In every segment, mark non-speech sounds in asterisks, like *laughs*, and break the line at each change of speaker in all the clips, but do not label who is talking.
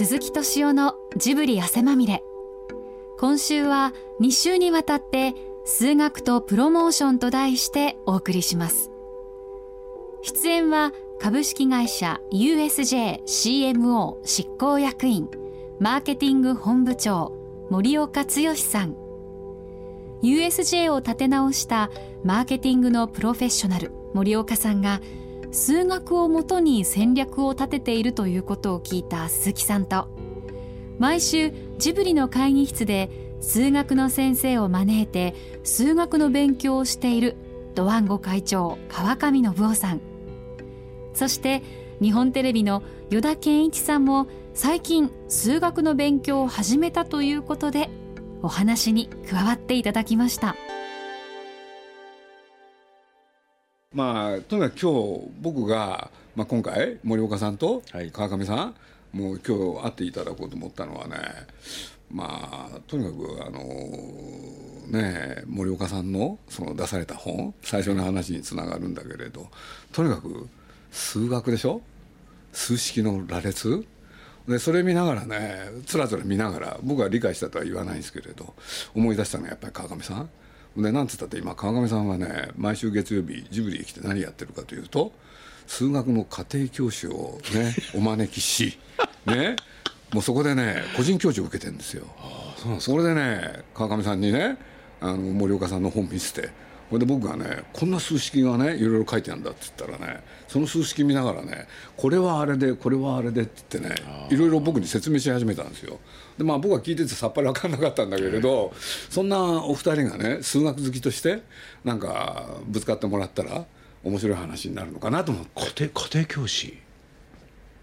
鈴木敏夫のジブリ汗まみれ。今週は2週にわたって数学とプロモーションと題してお送りします。出演は株式会社 USJCMO 執行役員マーケティング本部長森岡剛さん。USJ を立て直したマーケティングのプロフェッショナル森岡さんが数学をもとに戦略を立てているということを聞いた鈴木さんと。毎週ジブリの会議室で数学の先生を招いて数学の勉強をしているドワンゴ会長川上信夫さん。そして日本テレビの依田健一さんも最近数学の勉強を始めたということでお話に加わっていただきました。
まあとにかく今日僕が、まあ、今回森岡さんと川上さん、はい、もう今日会っていただこうと思ったのはねまあとにかくあのね森岡さんのその出された本最初の話につながるんだけれどとにかく数学でしょ？数式の羅列？でそれ見ながらねつらつら見ながら僕は理解したとは言わないんですけれど思い出したのはやっぱり川上さんでなんつったって今川上さんはね毎週月曜日ジブリへ来て何やってるかというと数学の家庭教師をね *laughs* お招きしねもうそこでね個人教授を受けてるんですよそれでね川上さんにねあの森岡さんの本見せてこれで僕がねこんな数式がねいろいろ書いてあるんだって言ったらねその数式見ながらねこれはあれでこれはあれでって言ってねいろいろ僕に説明し始めたんですよ。でまあ僕は聞いててさっぱり分かんなかったんだけれどそんなお二人がね数学好きとしてなんかぶつかってもらったら面白い話になるのかなと思って。
家庭家庭教師？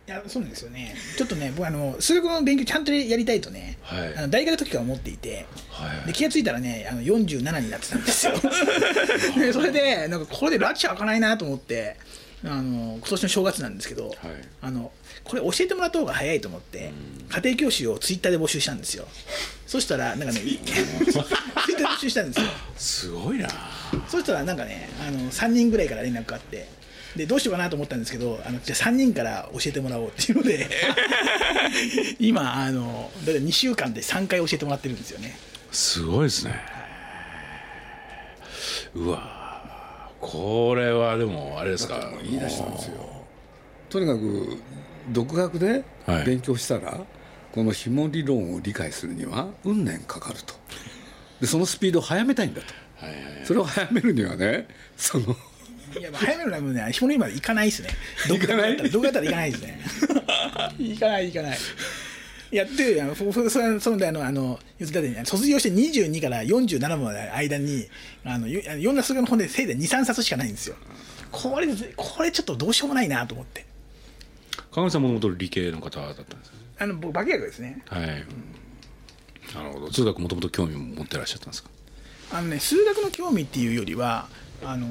いやそうなんですよね。ちょっっとね僕あの数学の勉強ちゃんとやりたいとね、はい、あの大学の時から思っていて、はい、で気が付いたらねあの47になってたんですよ。*laughs* でそれでなんかこれで拉致開かないなと思ってあの今年の正月なんですけど、はい、あのこれ教えてもらった方が早いと思って、家庭教師をツイッターで募集したんですよ。そしたらなんかね *laughs* ツイッターで募集したんですよ。
すごいな。
そしたらなんかねあの3人ぐらいから連絡があってでどうしようかなと思ったんですけどあのじゃあ3人から教えてもらおうっていうので *laughs* 今あのだ2週間で3回教えてもらってるんですよね。
すごいですね。うわこれはでもあれですか。
言い出したんですよ。とにかく独学で勉強したら、はい、この紐理論を理解するには運年かかると。でそのスピードを速めたいんだと、はいはいはい、それを速めるにはねその
いや早めのライブね紐のまで行かないですね。
行かない？
どこやったら行かないですね。行かない行かない。やってあのそそそそのあのあの卒業して22から47まで間にあのいろんな数学の本でせいで23冊しかないんですよ。これこれちょっとどうしようもないなと思って。
川口さんもともと理系の方だったんです
あの僕化学ですね。
はい、うん、なるほど。数学もともと興味を持ってらっしゃったんですか？
あのね数学の興味っていうよりはあの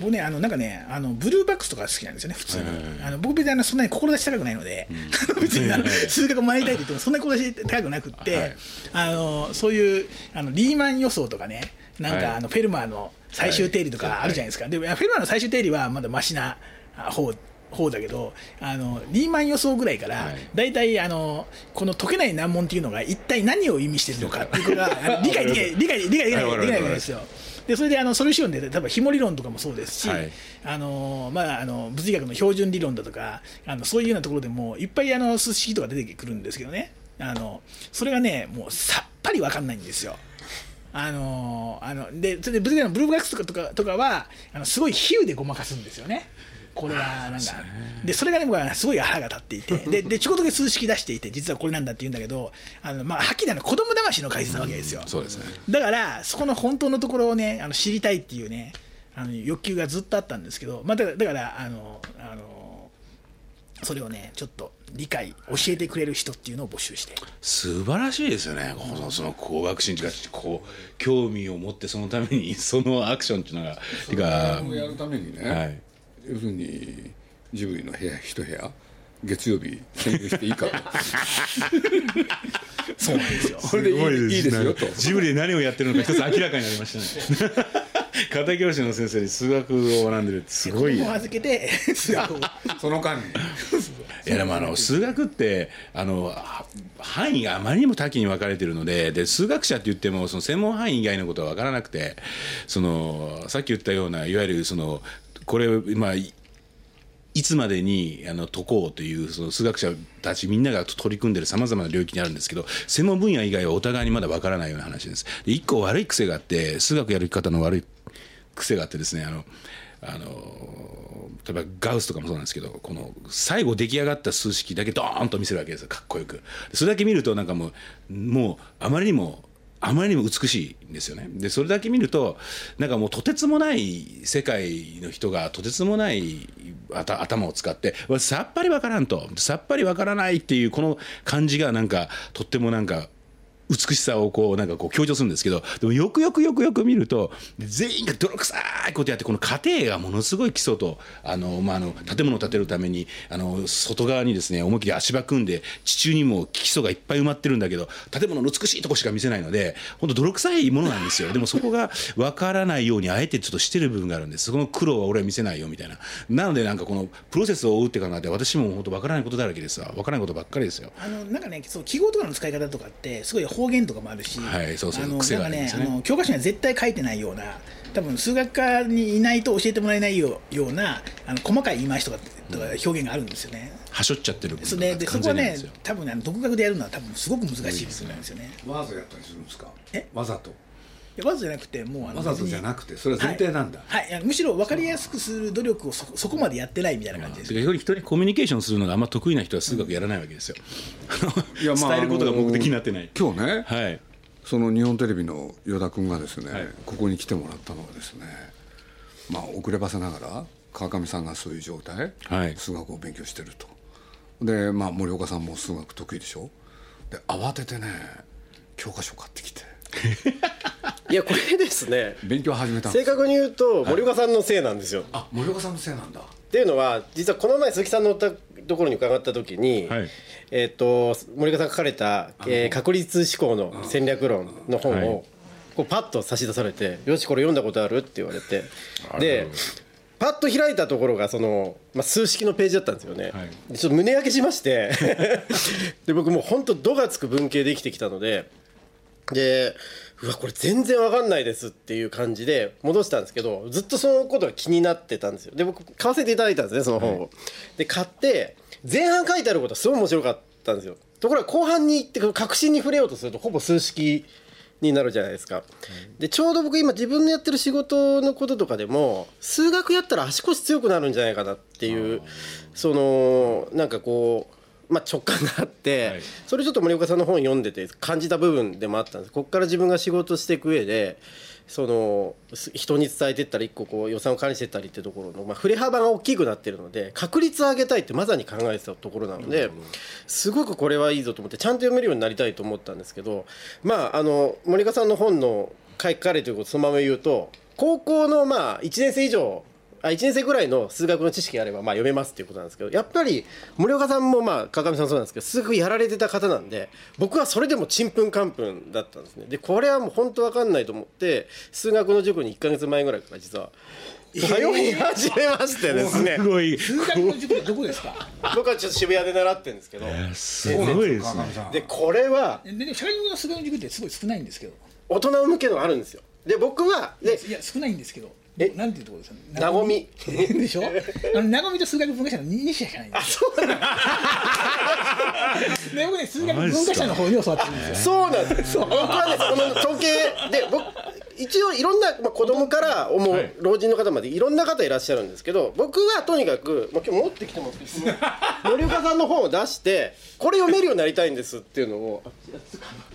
僕ねあのなんかねあのブルーバックスとか好きなんですよね普通に、あの僕別にあのそんなに志高くないので、うん、*laughs* 別にあの数学を学びたいと言ってもそんなに志高くなくって、はい、あのそういうあのリーマン予想とかねなんか、あのフェルマーの最終定理とかあるじゃないですか、はい、でフェルマーの最終定理はまだましな方方だけどあのリーマン予想ぐらいから、はい、大体あのこの解けない難問っていうのが一体何を意味してるのかっていうことが *laughs* 理解できない理解できないできないできないわけですよ。でそれであのソリューションで例えば紐理論とかもそうですし、はい、あのまあ、あの物理学の標準理論だとかあのそういうようなところでもいっぱいあの数式とか出てくるんですけどねあのそれがねもうさっぱり分かんないんですよ。あのあのでそれで物理学のブルーバックスとかとかとかはあのすごい比喩でごまかすんですよね。これはなんかでそれがね僕はすごい腹が立っていて。*laughs* ででちょこっとだけ数式出していて実はこれなんだって言うんだけどあの、まあ、はっきりあの子供騙しの解説なわけですよ、
そうですね。
だからそこの本当のところをねあの知りたいっていうねあの欲求がずっとあったんですけど、まあ、だからだからあのあのそれをねちょっと理解教えてくれる人っていうのを募集して。
素晴らしいですよね。このその工学心がこう興味を持ってそのためにそのアクションっていうのが
理解やるためにね、はい要するにジブリの部屋一部屋月曜日占有していいかと。*laughs*
そうなんですよ。
これでいいいいですよと。
ジブリで何をやってるのか一つ明らかになりましたね。家庭教師の先生に数学を学んでるってすごい
預けて
その間に。
いやでもあの数学ってあの範囲があまりにも多岐に分かれてるのでで数学者って言ってもその専門範囲以外のことは分からなくてそのさっき言ったようないわゆるそのこれまあいつまでにあの解こうというその数学者たちみんなが取り組んでるさまざまな領域にあるんですけど専門分野以外はお互いにまだ分からないような話です。で一個悪い癖があって数学やる方の悪い癖があってですねあのあの例えばガウスとかもそうなんですけどこの最後出来上がった数式だけドーンと見せるわけですよかっこよくそれだけ見るとなんかもうもうあまりにもあまりにも美しいんですよね。でそれだけ見るとなんかもうとてつもない世界の人がとてつもない頭を使ってさっぱりわからんとさっぱりわからないっていうこの感じがなんかとってもなんか美しさをこうなんかこう強調するんですけどでもよくよくよくよく見ると全員が泥臭いことやってこの過程がものすごい基礎とあの、まあ、あの建物を建てるためにあの外側にですね思いっきり足場組んで地中にも基礎がいっぱい埋まってるんだけど建物の美しいとこしか見せないので本当泥臭いものなんですよ。でもそこが分からないようにあえてちょっとしてる部分があるんです。そこの苦労は俺は見せないよみたいな。なのでなんかこのプロセスを追うって考えて私も本当分からないことだらけですわ。分からないことばっかりですよ。
あのなんかねそう記号とかの使い方とかってすごい方言とかもあるし、
はい、そうそう
あの
癖があ
ね、
ね、
あの教科書には絶対書いてないような多分数学科にいないと教えてもらえないよようなあの細かい言い回しとかとか表現があるんですよね。
はしょっちゃってる
それでそこはね多分ね独学でやるのは多分すごく難しいですよね。
わざとやったりするんですか？
え？
わざと
わざじゃなくてもうあ
わざとじゃなくてそれは前提なんだ、
はい、はい、むしろ分かりやすくする努力をそそこまでやってないみたいな感じです、
人にコミュニケーションするのがあんま得意な人は数学やらないわけですよ、うん、いやまあ、伝えることが目的になってない。
今日ね、
はい、
その日本テレビの与田君がですね、はい、ここに来てもらったのはですねまあ遅ればせながら川上さんがそういう状態、はい、数学を勉強してると。で、まあ、森岡さんも数学得意でしょ。で慌ててね教科書買ってきて
いやこれですね。
勉強始めた
正確に言うと森岡さんのせいなんですよ、はい、
あ森岡さんのせいなんだ。っ
ていうのは実はこの前鈴木さんのところに伺った時に、はい。えーと、森川さんが書かれた、えー、確率思考の戦略論の本を、こうパッと差し出されて「よしこれ読んだことある?」って言われて。でパッと開いたところがその、まあ、数式のページだったんですよね、はい、ちょっと胸焼けしまして。*laughs* で僕もう本当度がつく文系で生きてきたのででうわこれ全然わかんないですっていう感じで戻したんですけどずっとそのことが気になってたんですよ。で僕買わせていただいたんですねその本を、はい、で買って前半書いてあることはすごい面白かったんですよ。ところが後半に行って確信に触れようとするとほぼ数式になるじゃないですか。でちょうど僕今自分のやってる仕事のこととかでも数学やったら足腰強くなるんじゃないかなっていうそのなんかこう、まあ、直感があって、それちょっと森岡さんの本読んでて感じた部分でもあったんです。ここから自分が仕事していく上でその人に伝えていったら一個こう予算を管理していったりっていうところの、まあ、振れ幅が大きくなってるので確率を上げたいってまさに考えてたところなのですごくこれはいいぞと思ってちゃんと読めるようになりたいと思ったんですけどまああの森川さんの本の書かれてることそのまま言うと高校のまあ1年生以上あ1年生ぐらいの数学の知識があればまあ読めますっていうことなんですけどやっぱり森岡さんもまあ川上さんそうなんですけど数学やられてた方なんで僕はそれでもちんぷんかんぷんだったんですねでこれはもう本当わかんないと思って数学の塾に1か月前ぐらいから実は通い始めましてですね。
すごい。
数学の塾どこですか？
僕はちょっと渋谷で習ってるんですけど。
すごいですね。
でこれは。
で社会人の数学の塾ってすごい少ないんですけど。
大人向けのあるんですよ。で僕は
でいや少ないんですけど。えなんていうところですか？
なごみ。
でしょ？あのなごみと数学文化者の2社しかないんですよ。で僕ね数学文化者の方に教わってるんですよ。
そうなんです。僕はねその統計で僕一応いろんな、まあ、子供から思う老人の方までいろんな方いらっしゃるんですけど僕はとにかく、まあ、今日持ってきてますけど森岡さんの本を出してこれ読めるようになりたいんですっていうのを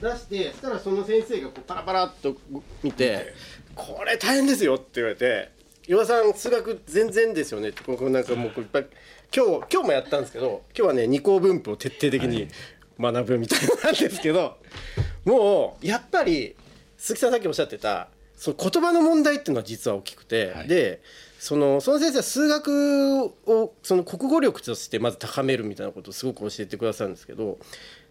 出してそしたらその先生がこうパラパラっと見て。これ大変ですよって言われて「岩さん数学全然ですよね」って僕なんかもういっぱい今日今日もやったんですけど今日はね二項分布を徹底的に学ぶみたいなんですけど、もうやっぱり鈴木さんさっきおっしゃってたその言葉の問題っていうのは実は大きくて、はい、でそのその先生は数学をその国語力としてまず高めるみたいなことをすごく教えてくださるんですけど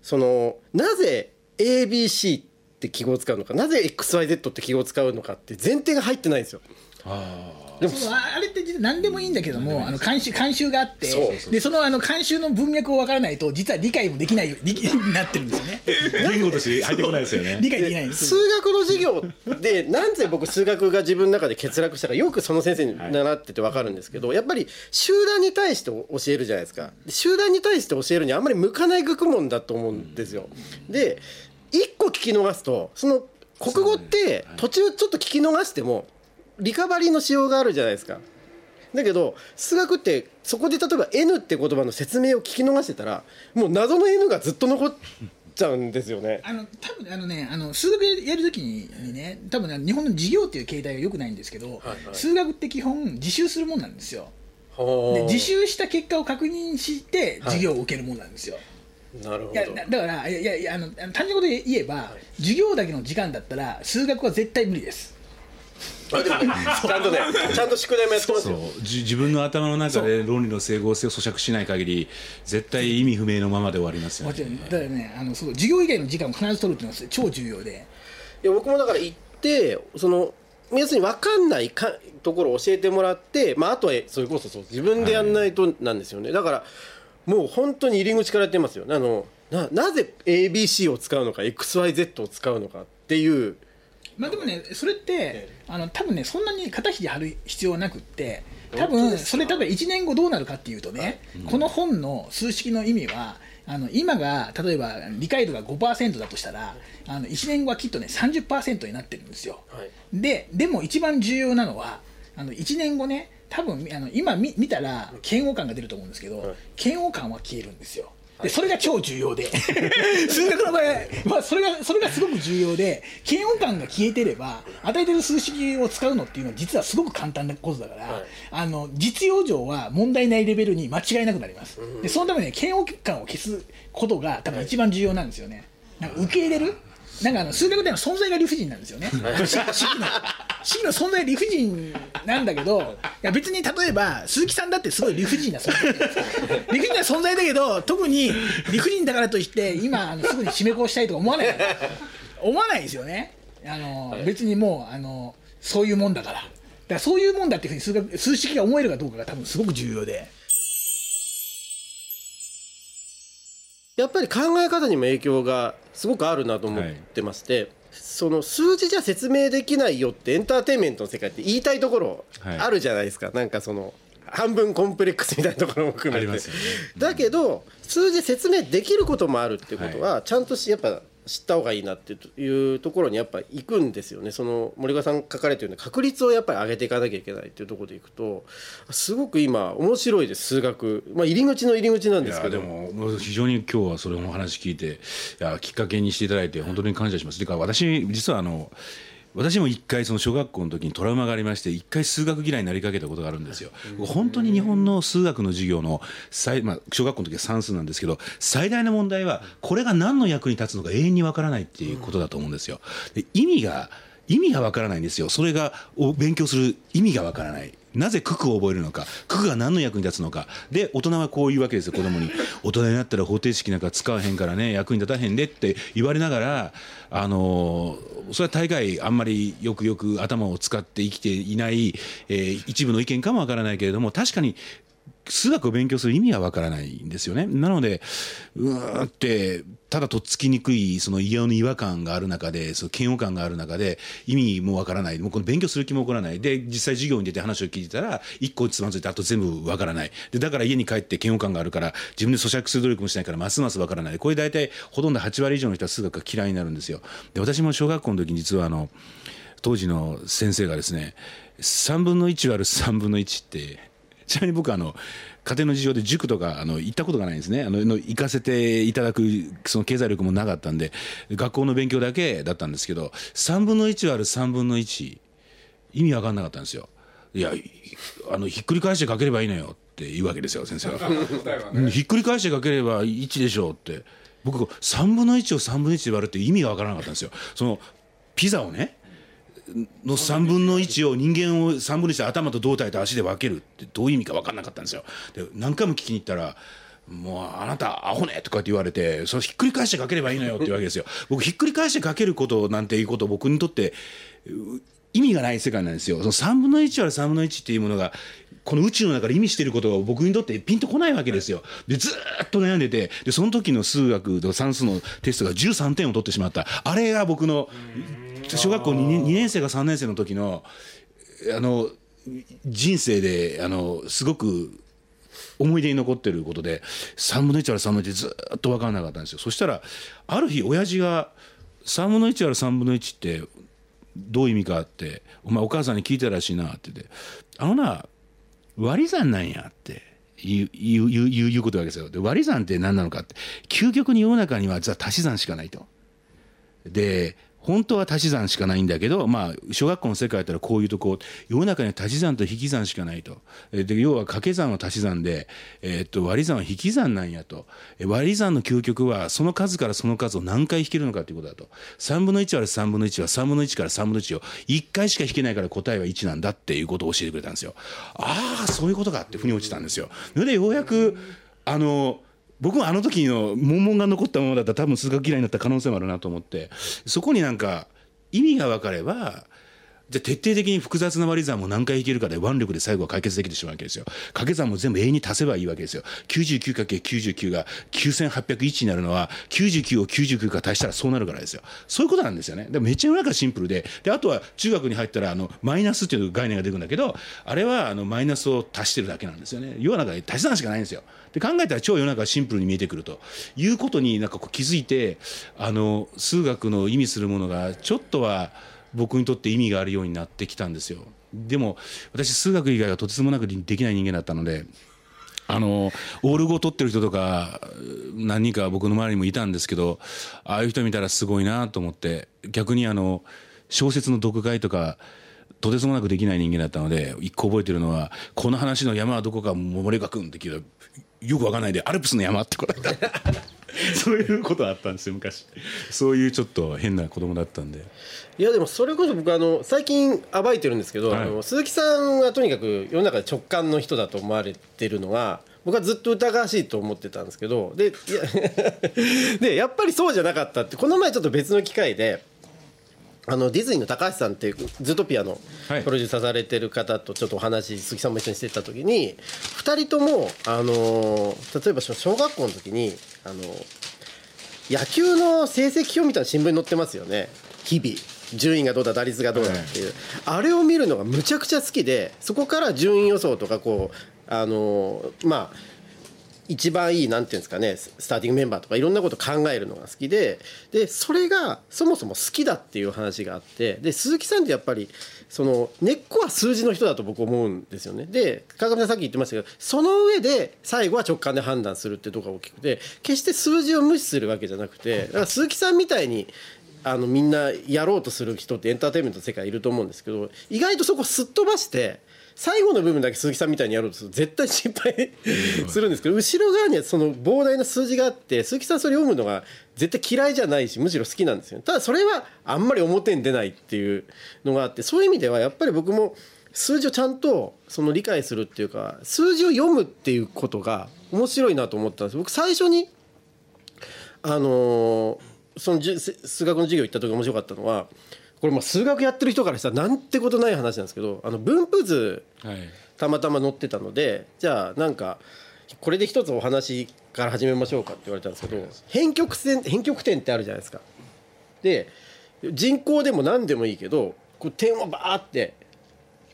そのなぜ ABC って記号を使うのかなぜ XYZ って記号を使うのかって前提が入ってないんですよ。
でもあれって実は何でもいいんだけども、あの慣習慣習があって、でそのあの慣習の文脈を分からないと、実は理解もできない理 *laughs* になってるんですよね。
言語として入ってこないですよね。
理解できない
数学の授業で、なんで僕、数学が自分の中で欠落したか、よくその先生に習ってて分かるんですけど、やっぱり集団に対して教えるじゃないですか。集団に対して教えるにあんまり向かない学問だと思うんですよ。で、一個聞き逃すと、その国語って途中ちょっと聞き逃してもリカバリーのしようがあるじゃないですか。だけど数学ってそこで例えば N って言葉の説明を聞き逃してたらもう謎の N がずっと残っちゃうんですよね。
あの多分あのねあの数学やるときにね多分、ね、日本の授業っていう形態がよくないんですけど、はいはい、数学って基本自習するもんなんですよ。で自習した結果を確認して授業を受けるもんなんですよ。はい
なるほど。
いやだからいやいやあの単純なことで言えば、はい、授業だけの時間だったら数学は絶対無理です。*laughs*
ちゃんとねちゃんと宿題もやってますよ。
自分の頭の中で論理の整合性を咀嚼しない限り絶対意味不明のままで終わりますよ、
ね、だからねあのそう授業以外の時間を必ず取るっていうのは超重要で。
いや僕もだから行ってその要するに分かんないかところを教えてもらって、まあ、あとはそれこそそう自分でやんないとなんですよね、はい、だからもう本当に入り口からやってますよ。あのななぜ ABC を使うのか XYZ を使うのかっていう。
まあでもねそれってあの多分ねそんなに肩肘張る必要はなくって多分それ多分1年後どうなるかっていうとね、この本の数式の意味はあの今が例えば理解度が5%だとしたらあの1年後はきっとね30%になってるんですよ、はい、ででも一番重要なのはあの1年後ね多分あの今見見たら嫌悪感が出ると思うんですけど、はい、嫌悪感は消えるんですよ。でそれが超重要で。*laughs* 数学の場合は、まあ、それがそれがすごく重要で嫌悪感が消えてれば与えてる数式を使うのっていうのは実はすごく簡単なことだから、はい、あの実用上は問題ないレベルに間違いなくなります、でそのために嫌悪感を消すことが多分一番重要なんですよね。なんか受け入れるなんかあの数学では存在が理不尽なんですよね。*laughs* 式の存在理不尽なんだけど、いや別に例えば鈴木さんだってすごい理不尽な存在理不尽な存在だけど、特に理不尽だからといって今あのすぐに締め子をしたいとか思わない。思わないですよね。あの別にもうあのそういうもんだから。だからそういうもんだっていうふうに数学数式が思えるかどうかが多分すごく重要で。
やっぱり考え方にも影響がすごくあるなと思ってまして、はい、その数字じゃ説明できないよってエンターテインメントの世界って言いたいところあるじゃないですか、はい、なんかその半分コンプレックスみたいなところも含めて、ね、だけど数字説明できることもあるっていうことはちゃんとしやっぱ知った方がいいなっていうところにやっぱ行くんですよね。その森川さん書かれてるような確率をやっぱり上げていかなきゃいけないっていうところでいくとすごく今面白いです数学、まあ、入り口の入り口なんですけど。
でも非常に今日はそれの話聞いていやきっかけにしていただいて本当に感謝します。というか私実はあの私も一回その小学校の時にトラウマがありまして一回数学嫌いになりかけたことがあるんですよ。本当に日本の数学の授業の最、まあ、小学校の時は算数なんですけど最大の問題はこれが何の役に立つのか永遠にわからないっていうことだと思うんですよ。で意味が意味がわからないんですよ。それがを勉強する意味がわからない。なぜ九九を覚えるのか九九が何の役に立つのか。で大人はこう言うわけですよ子供に。*laughs* 大人になったら方程式なんか使わへんからね役に立たへんでって言われながらあのそれは大概あんまりよくよく頭を使って生きていない、えー、一部の意見かもわからないけれども確かに数学を勉強する意味はわからないんですよね。なので、うーって、ただとっつきにくい、その家の違和感がある中で、その嫌悪感がある中で、意味もわからない。もうこの勉強する気も起こらない。で、実際授業に出て話を聞いたら、一個つまずいて、あと全部わからない。で、だから家に帰って嫌悪感があるから、自分で咀嚼する努力もしないから、ますますわからない。これ大体、ほとんど8割以上の人は数学が嫌いになるんですよ。で、私も小学校の時に実はあの、当時の先生がですね、3分の1割る3分の1って、ちなみに僕あの家庭の事情で塾とかあの行ったことがないんですね。あのの行かせていただくその経済力もなかったんで学校の勉強だけだったんですけど3分の1割る3分の1意味わかんなかったんですよ。いやあのひっくり返して書ければいいのよって言うわけですよ先生は、ね、ひっくり返して書ければ1でしょうって。僕3分の1を3分の1で割るって意味がわからなかったんですよ。そのピザをねの3分の1を人間を3分にして頭と胴体と足で分けるってどういう意味か分かんなかったんですよ。で何回も聞きに行ったらもうあなたアホねとかって言われてそれひっくり返して書ければいいのよって言うわけですよ。*laughs* 僕ひっくり返して書けることなんていうこと僕にとって意味がない世界なんですよその3分の1割3分の1っていうものがこの宇宙の中で意味していることが僕にとってピンとこないわけですよ。で、ずっと悩んでて、で、その時の数学と算数のテストが13点を取ってしまった。あれが僕の、小学校 2, 2年生か3年生の時の、あの、人生で、あの、すごく思い出に残ってることで、3分の1割3分の1ずっと分からなかったんですよ。そしたら、ある日、親父が、3分の1割3分の1ってどういう意味かって、お前お母さんに聞いたらしいなって言って、あのな、割り算なんやって言う言う言う言うことわけですよで割り算って何なのかって究極に世の中にはじゃ足し算しかないと。で本当は足し算しかないんだけど、まあ、小学校の世界だったらこういうとこ世の中には足し算と引き算しかないとで要は掛け算は足し算で、えー、っと割り算は引き算なんやと割り算の究極はその数からその数を何回引けるのかということだと3分の1割る3分の1は3分の1から3分の1を1回しか引けないから答えは1なんだっていうことを教えてくれたんですよ。ああそういうことかって腑に落ちたんですよ。でようやくあの僕もあの時の悶々が残ったままだったら多分数学嫌いになった可能性もあるなと思ってそこになんか意味が分かればじゃ徹底的に複雑な割り算も何回いけるかで腕力で最後は解決できてしまうわけですよ。掛け算も全部永遠に足せばいいわけですよ。99×99 が9801になるのは99を99から足したらそうなるからですよ。そういうことなんですよね。でめちゃ世の中シンプルでであとは中学に入ったらあのマイナスっていう概念が出てくるんだけどあれはあのマイナスを足してるだけなんですよね。要はなんか足し算しかないんですよ。で考えたら超世の中はシンプルに見えてくるということになんかこう気づいてあの数学の意味するものがちょっとは僕にとって意味があるようになってきたんですよ。でも私数学以外はとてつもなくできない人間だったのであのオール語を取ってる人とか何人か僕の周りにもいたんですけどああいう人見たらすごいなと思って逆にあの小説の読解とかとてつもなくできない人間だったので一個覚えてるのは「この話の山はどこか森岡君」って聞いたよくわかんないで「アルプスの山」って答えたそういうことあったんですよ昔。そういうちょっと変な子供だったんで。
いやでもそれこそ僕あの最近暴いてるんですけど、はい、あの鈴木さんはとにかく世の中で直感の人だと思われてるのが僕はずっと疑わしいと思ってたんですけどでや *laughs* でやっぱりそうじゃなかったってこの前ちょっと別の機会であのディズニーの高橋さんっていうズートピアのプロデューサーされてる方とちょっとお話鈴木さんも一緒にしてた時に2人ともあの例えば小学校の時にあの野球の成績表みたいな新聞に載ってますよね。日々。順位がどうだ打率がどうだっていう、あれを見るのがむちゃくちゃ好きでそこから順位予想とかこうあのまあ一番いいなんていうんですかねスターティングメンバーとかいろんなこと考えるのが好きででそれがそもそも好きだっていう話があってで鈴木さんってやっぱりその根っこは数字の人だと僕思うんですよね。で川上さんさっき言ってましたけどその上で最後は直感で判断するってところが大きくて決して数字を無視するわけじゃなくてだから鈴木さんみたいにあのみんなやろうとする人ってエンターテインメントの世界いると思うんですけど意外とそこすっ飛ばして最後の部分だけ鈴木さんみたいにやろうとすると絶対失敗するんですけど後ろ側にはその膨大な数字があって鈴木さんそれ読むのが絶対嫌いじゃないしむしろ好きなんですよ。ただそれはあんまり表に出ないっていうのがあってそういう意味ではやっぱり僕も数字をちゃんとその理解するっていうか数字を読むっていうことが面白いなと思ったんです。僕最初にあのその数学の授業行った時面白かったのはこれまあ数学やってる人からしたらなんてことない話なんですけどあの分布図たまたま載ってたので、じゃあなんかこれで一つお話から始めましょうかって言われたんですけど偏極線偏極点ってあるじゃないですか。で人口でも何でもいいけどこう点をバーって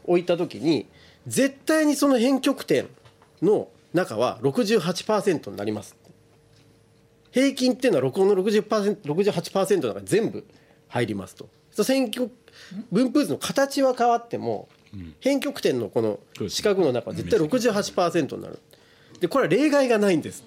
置いた時に絶対にその偏極点の中は68%になります。平均っていうのは録音の 60%, 68%の中全部入りますと選挙分布図の形は変わっても、偏極点のこの四角の中は絶対68%になる。でこれは例外がないんです。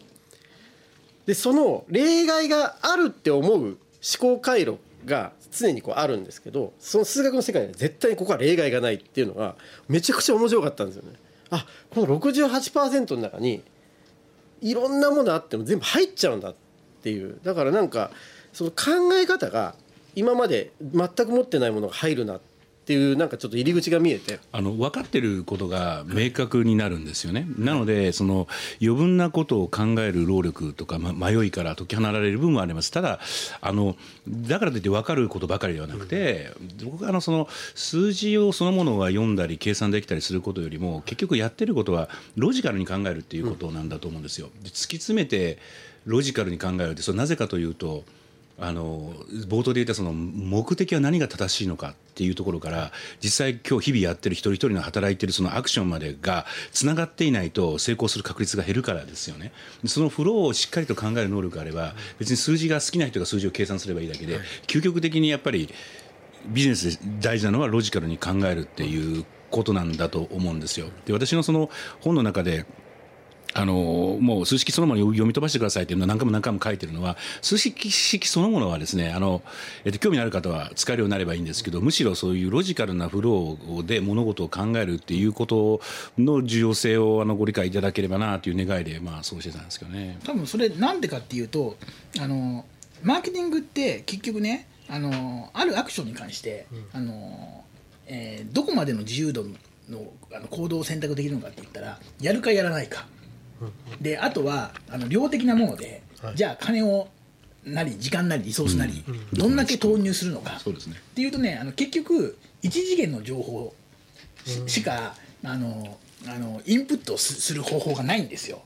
でその例外があるって思う思考回路が常にこうあるんですけどその数学の世界では絶対にここは例外がないっていうのがめちゃくちゃ面白かったんですよね。あこの68%の中にいろんなものあっても全部入っちゃうんだっていう。だからなんかその考え方が今まで全く持ってないものが入るなっていうなんかちょっと入り口が見えて
あの分かってることが明確になるんですよね。なのでその余分なことを考える労力とか、ま、迷いから解き放られる部分はあります。ただあのだからといって分かることばかりではなくて、僕あのその数字をそのものは読んだり計算できたりすることよりも結局やってることはロジカルに考えるっていうことなんだと思うんですよ。突き詰めてロジカルに考えるってそれなぜかというとあの冒頭で言ったその目的は何が正しいのかっていうところから実際今日日々やってる一人一人の働いてるそのアクションまでがつながっていないと成功する確率が減るからですよねそのフローをしっかりと考える能力があれば別に数字が好きな人が数字を計算すればいいだけで究極的にやっぱりビジネスで大事なのはロジカルに考えるっていうことなんだと思うんですよ。で私のその本の中であのもう数式そのものを読み飛ばしてくださいっていうのは何回も何回も書いてるのは数式式そのものはですねあの、えっと、興味のある方は使えるようになればいいんですけどむしろそういうロジカルなフローで物事を考えるっていうことの重要性をあのご理解いただければなという願いで、まあ、そうしてたんですけどね
多分それなんでかっていうとあのマーケティングって結局ねあのあるアクションに関して、うん、あのえー、どこまでの自由度のあの行動を選択できるのかって言ったらやるかやらないか。であとはあの量的なもので、はい、じゃあ金をなり時間なりリソースなり、うん、どんだけ投入するのか、
うん、って
いうとねあの結局一次元の情報しか、うん、あのあのインプットする方法がないんですよ。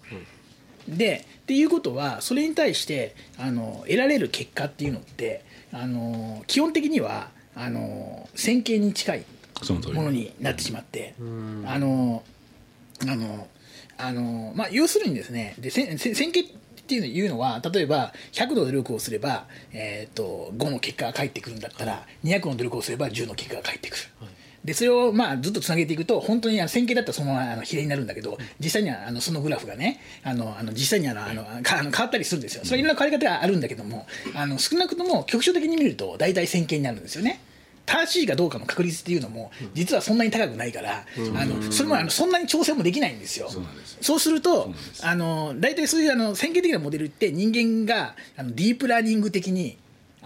でっていうことはそれに対してあの得られる結果っていうのってあの基本的にはあの線形に近いものになってしまってあのあのあのまあ、要するにですねで線形っていうのは例えば100の努力をすれば、えーと、5の結果が返ってくるんだったら200の努力をすれば10の結果が返ってくる。でそれをまあずっとつなげていくと本当に線形だったらそのままあの比例になるんだけど実際にはあのそのグラフがねあのあの実際にはあのあの変わったりするんですよ。それいろんな変わり方があるんだけどもあの少なくとも局所的に見ると大体線形になるんですよね。正しいかどうかの確率っていうのも実はそんなに高くないから、あのそれもあのそんなに調整もできないんですよ。そうするとあの大体そういうあの線形的なモデルって人間があのディープラーニング的に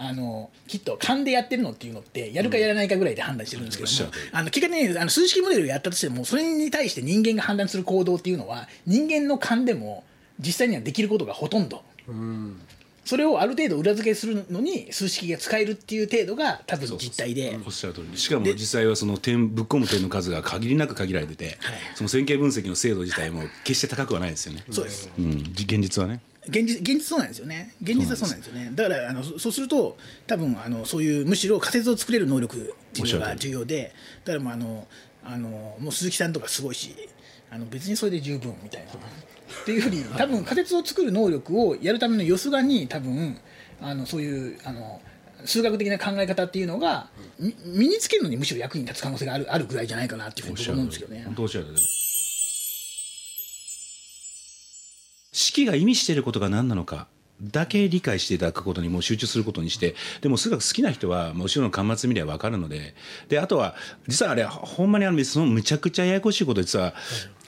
あのきっと勘でやってるのっていうのってやるかやらないかぐらいで判断してるんですけども、うん、あの結果ねあの数式モデルをやったとしてもそれに対して人間が判断する行動っていうのは人間の勘でも実際にはできることがほとんど。うんそれをある程度裏付けするのに数式が使えるっていう程度が多分実態で。
おっしゃる通り。しかも実際はその点ぶっ込む点の数が限りなく限られてて、はい、その線形分析の精度自体も決して高くはないですよね。
そうです、
うん、現実はね。
現実現実そうなんですよね。現実はそうなんですよね。だからあのそうすると多分あのそういうむしろ仮説を作れる能力っていうのが重要で。だからもうあのあのもう鈴木さんとかすごいしあの別にそれで十分みたいなっていうふうに多分仮説を作る能力をやるためのよすがに多分あのそういうあの数学的な考え方っていうのが身につけるのにむしろ役に立つ可能性があるあるぐらいじゃないかなっていうふうに思うんですけどね。
式が意味していることが何なのかだけ理解していただくことにも集中することにしてでも数学好きな人はもちろん端末見れば分かるのでであとは実はあれほんまにあのそのむちゃくちゃややこしいこと実は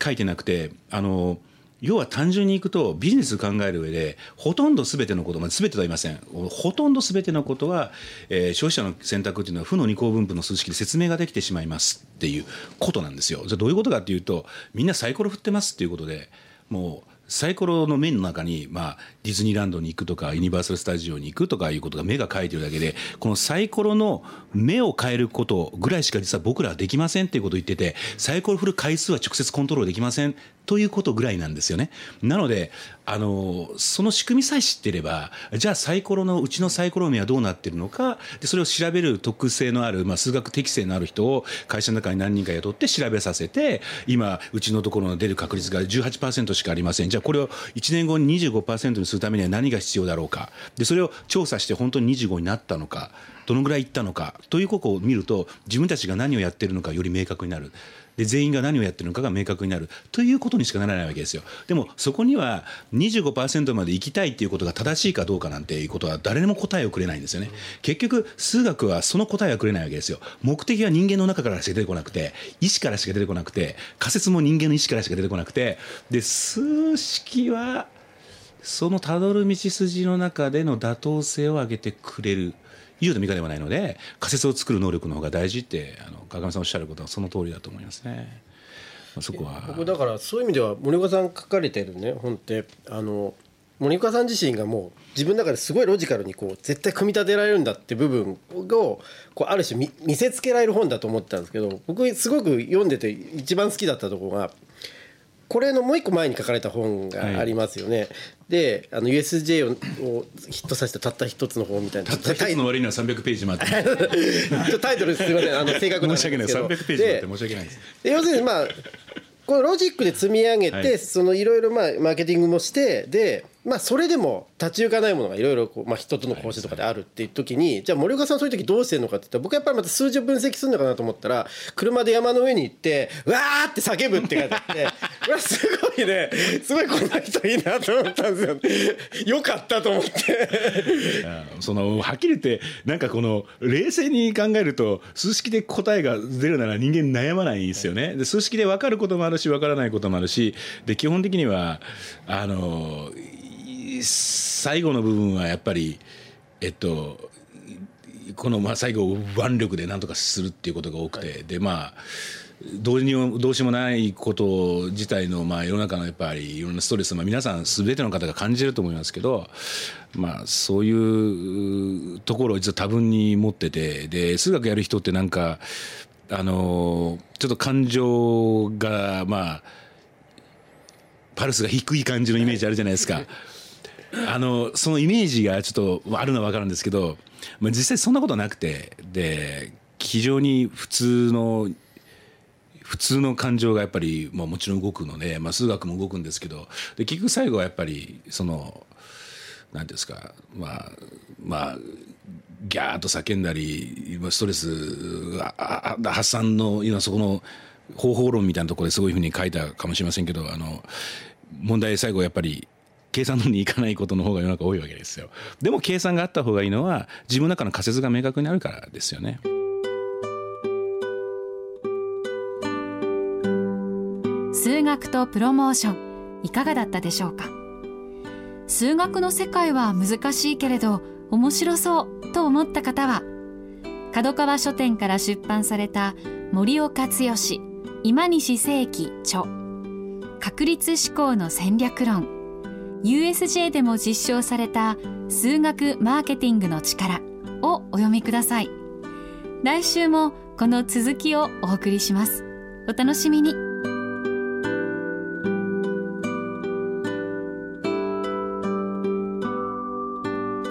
書いてなくてあの。要は単純にいくとビジネスを考える上でほとんど全てのこと、まあ、全てとは言いませんほとんど全てのことは、えー、消費者の選択というのは負の二項分布の数式で説明ができてしまいますっていうことなんですよ。じゃどういうことかっていうとみんなサイコロ振ってますっていうことでもうサイコロの面の中に、まあ、ディズニーランドに行くとかユニバーサル・スタジオに行くとかいうことが目が書いてるだけでこのサイコロの目を変えることぐらいしか実は僕らはできませんっていうことを言っててサイコロ振る回数は直接コントロールできませんということぐらいなんですよね。なのであのその仕組みさえ知っていればじゃあサイコロのうちのサイコロ目はどうなっているのかでそれを調べる特性のある、まあ、数学適性のある人を会社の中に何人か雇って調べさせて今うちのところの出る確率が18%しかありません。じゃあこれを1年後に25%にするためには何が必要だろうか。でそれを調査して本当に25になったのか。どのぐらいいったのかということを見ると自分たちが何をやってるのかより明確になる。で全員が何をやってるのかが明確になる。ということにしかならないわけですよ。でもそこには25%まで行きたいっていうことが正しいかどうかなんていうことは誰にも答えをくれないんですよね。結局数学はその答えはくれないわけですよ。目的は人間の中からしか出てこなくて意思からしか出てこなくて仮説も人間の意思からしか出てこなくて。で数式はそのたどる道筋の中での妥当性を上げてくれる以上でも以下ではないので仮説を作る能力の方が大事ってあの川上さんおっしゃることはその通りだと思いますね。まあ、そこは
僕だからそういう意味では森岡さん書かれてるね本ってあの森岡さん自身がもう自分の中ですごいロジカルにこう絶対組み立てられるんだって部分をこうある種見せつけられる本だと思ったんですけど僕すごく読んでて一番好きだったところがこれのもう一個前に書かれた本がありますよね。はい、であの USJ をヒットさせたたった一つの本みたいな。
たった一つの割には300ページもあって *laughs*
タイトルすみません。あの正確
なんですけど。*laughs* 申し訳ない。300ページもあって申し訳ないです。
要するにまあこのロジックで積み上げて、はい、そのいろいろまあマーケティングもしてでまあ、それでも立ち行かないものがいろいろまあ人との交渉とかであるっていう時にじゃあ森岡さんそういう時どうしてるのかって言ったら僕はやっぱりまた数字を分析するのかなと思ったら車で山の上に行ってわーって叫ぶって書いてあってうわすごいね。すごいこんな人いいなと思ったんですよ。よかったと思って。
そのはっきり言ってなんかこの冷静に考えると数式で答えが出るなら人間悩まないんですよね。で数式で分かることもあるし分からないこともあるしで基本的にはあの最後の部分はやっぱりえっとこのまあ最後腕力で何とかするっていうことが多くて、はい、でまあどうにもどうしようもないこと自体の、まあ、世の中のやっぱりいろんなストレス、まあ、皆さん全ての方が感じると思いますけど、まあ、そういうところを実は多分に持っててで数学やる人ってなんかあのちょっと感情がまあパルスが低い感じのイメージあるじゃないですか。あのそのイメージがちょっとあるのは分かるんですけど、まあ、実際そんなことなくてで非常に普通の普通の感情がやっぱり、まあ、もちろん動くので、まあ、数学も動くんですけどで結局最後はやっぱりその何んですかまあまあギャーッと叫んだりストレス発散の今そこの方法論みたいなところですごいふうに書いたかもしれませんけどあの問題最後やっぱり計算のにいかないことの方が世の中多いわけですよ。でも計算があった方がいいのは自分の中の仮説が明確にあるからですよね。
学とプロモーション。いかがだったでしょうか？数学の世界は難しいけれど面白そうと思った方は角川書店から出版された森岡剛今西世紀著。確率思考の戦略論。USJ でも実証された数学マーケティングの力をお読みください。来週もこの続きをお送りします。お楽しみに。